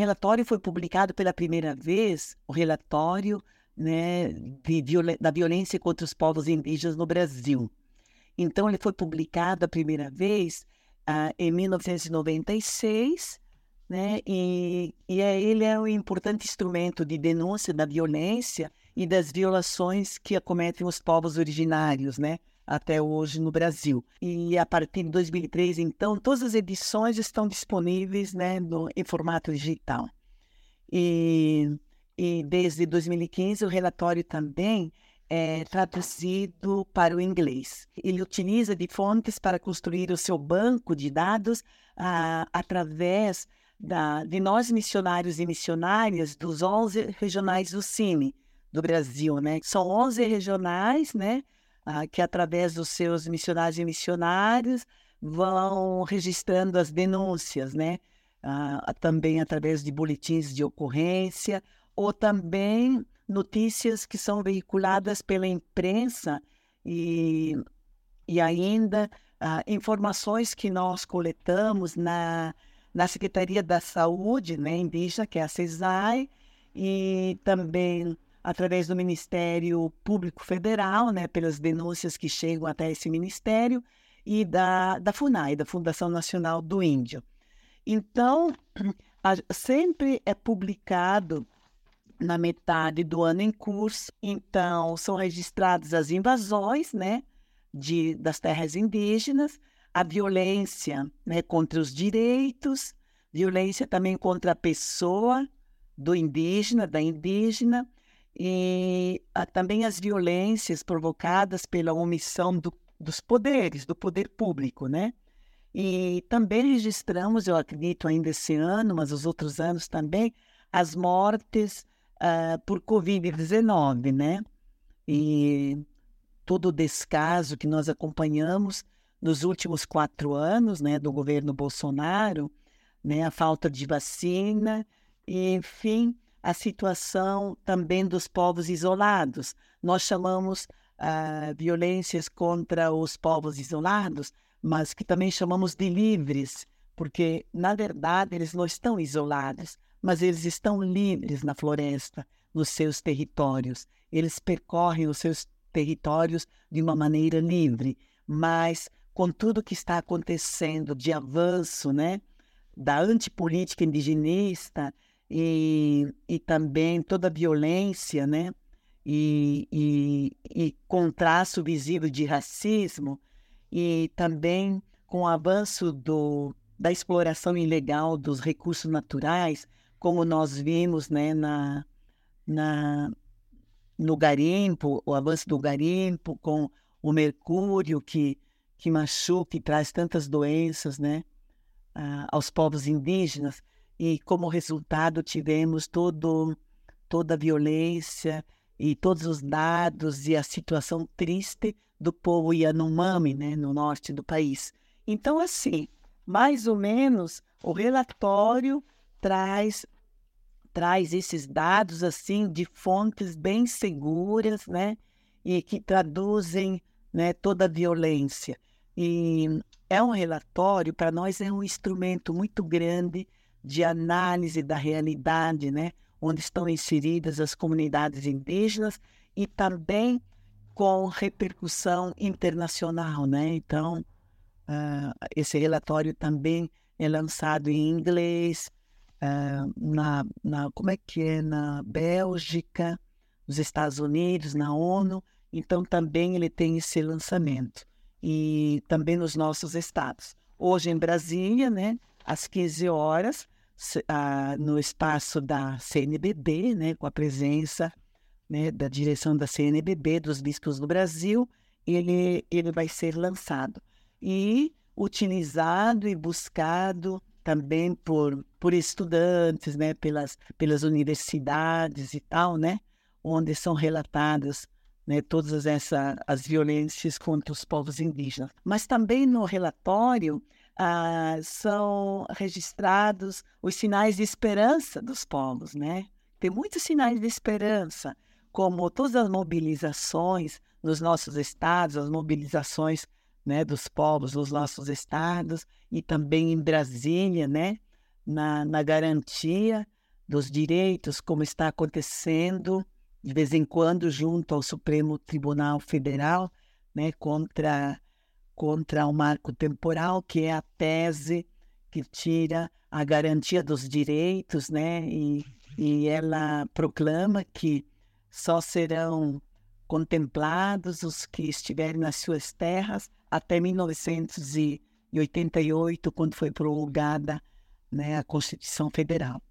relatório foi publicado pela primeira vez, o relatório né, de, da violência contra os povos indígenas no Brasil. Então, ele foi publicado a primeira vez ah, em 1996, né, e, e é, ele é um importante instrumento de denúncia da violência e das violações que acometem os povos originários, né, até hoje no Brasil. E a partir de 2003, então, todas as edições estão disponíveis né, no, em formato digital. E, e desde 2015 o relatório também é traduzido para o inglês. Ele utiliza de fontes para construir o seu banco de dados ah, através da, de nós missionários e missionárias dos 11 regionais do CIMI do Brasil, né? São 11 regionais, né? Ah, que através dos seus missionários e missionários vão registrando as denúncias, né? Ah, também através de boletins de ocorrência ou também notícias que são veiculadas pela imprensa e, e ainda ah, informações que nós coletamos na, na Secretaria da Saúde né, indígena, que é a CESAI, e também através do Ministério Público Federal, né, pelas denúncias que chegam até esse ministério, e da, da FUNAI, da Fundação Nacional do Índio. Então, a, sempre é publicado na metade do ano em curso, então são registradas as invasões né, de, das terras indígenas, a violência né, contra os direitos, violência também contra a pessoa do indígena, da indígena, e a, ah, também as violências provocadas pela omissão do, dos poderes, do poder público, né? E também registramos, eu acredito ainda esse ano, mas os outros anos também, as mortes uh, por Covid-19, né? E todo o descaso que nós acompanhamos nos últimos quatro anos, né, do governo Bolsonaro, né, a falta de vacina, enfim, a situação também dos povos isolados. Nós chamamos uh, violências contra os povos isolados, mas que também chamamos de livres, porque, na verdade, eles não estão isolados, mas eles estão livres na floresta, nos seus territórios. Eles percorrem os seus territórios de uma maneira livre, mas com tudo que está acontecendo de avanço, né, da antipolítica indigenista, e, e também toda a violência, né? E, e, e contraste visível de racismo, e também com o avanço do, da exploração ilegal dos recursos naturais, como nós vimos né, na, na, no garimpo, o avanço do garimpo com o mercúrio que, que machuca e traz tantas doenças né, aos povos indígenas e como resultado tivemos todo, toda a violência e todos os dados e a situação triste do povo Yanomami, né, no norte do país. Então, assim, mais ou menos, o relatório traz traz esses dados assim de fontes bem seguras, né, e que traduzem, né, toda a violência. E é um relatório para nós é um instrumento muito grande de análise da realidade, né? onde estão inseridas as comunidades indígenas e também com repercussão internacional. Né? Então, uh, esse relatório também é lançado em inglês, uh, na, na, como é que é, na Bélgica, nos Estados Unidos, na ONU, então também ele tem esse lançamento. E também nos nossos estados. Hoje em Brasília, né, às 15 horas, no espaço da CNBB, né, com a presença né, da direção da CNBB, dos bispos do Brasil, ele, ele vai ser lançado. E utilizado e buscado também por, por estudantes, né, pelas, pelas universidades e tal, né, onde são relatadas né, todas essas as violências contra os povos indígenas. Mas também no relatório ah, são registrados os sinais de esperança dos povos, né? Tem muitos sinais de esperança, como todas as mobilizações nos nossos estados, as mobilizações né, dos povos nos nossos estados e também em Brasília, né? na, na garantia dos direitos, como está acontecendo de vez em quando junto ao Supremo Tribunal Federal, né, contra contra o marco temporal, que é a tese que tira a garantia dos direitos, né, e, e ela proclama que só serão contemplados os que estiverem nas suas terras até 1988, quando foi promulgada né, a Constituição Federal.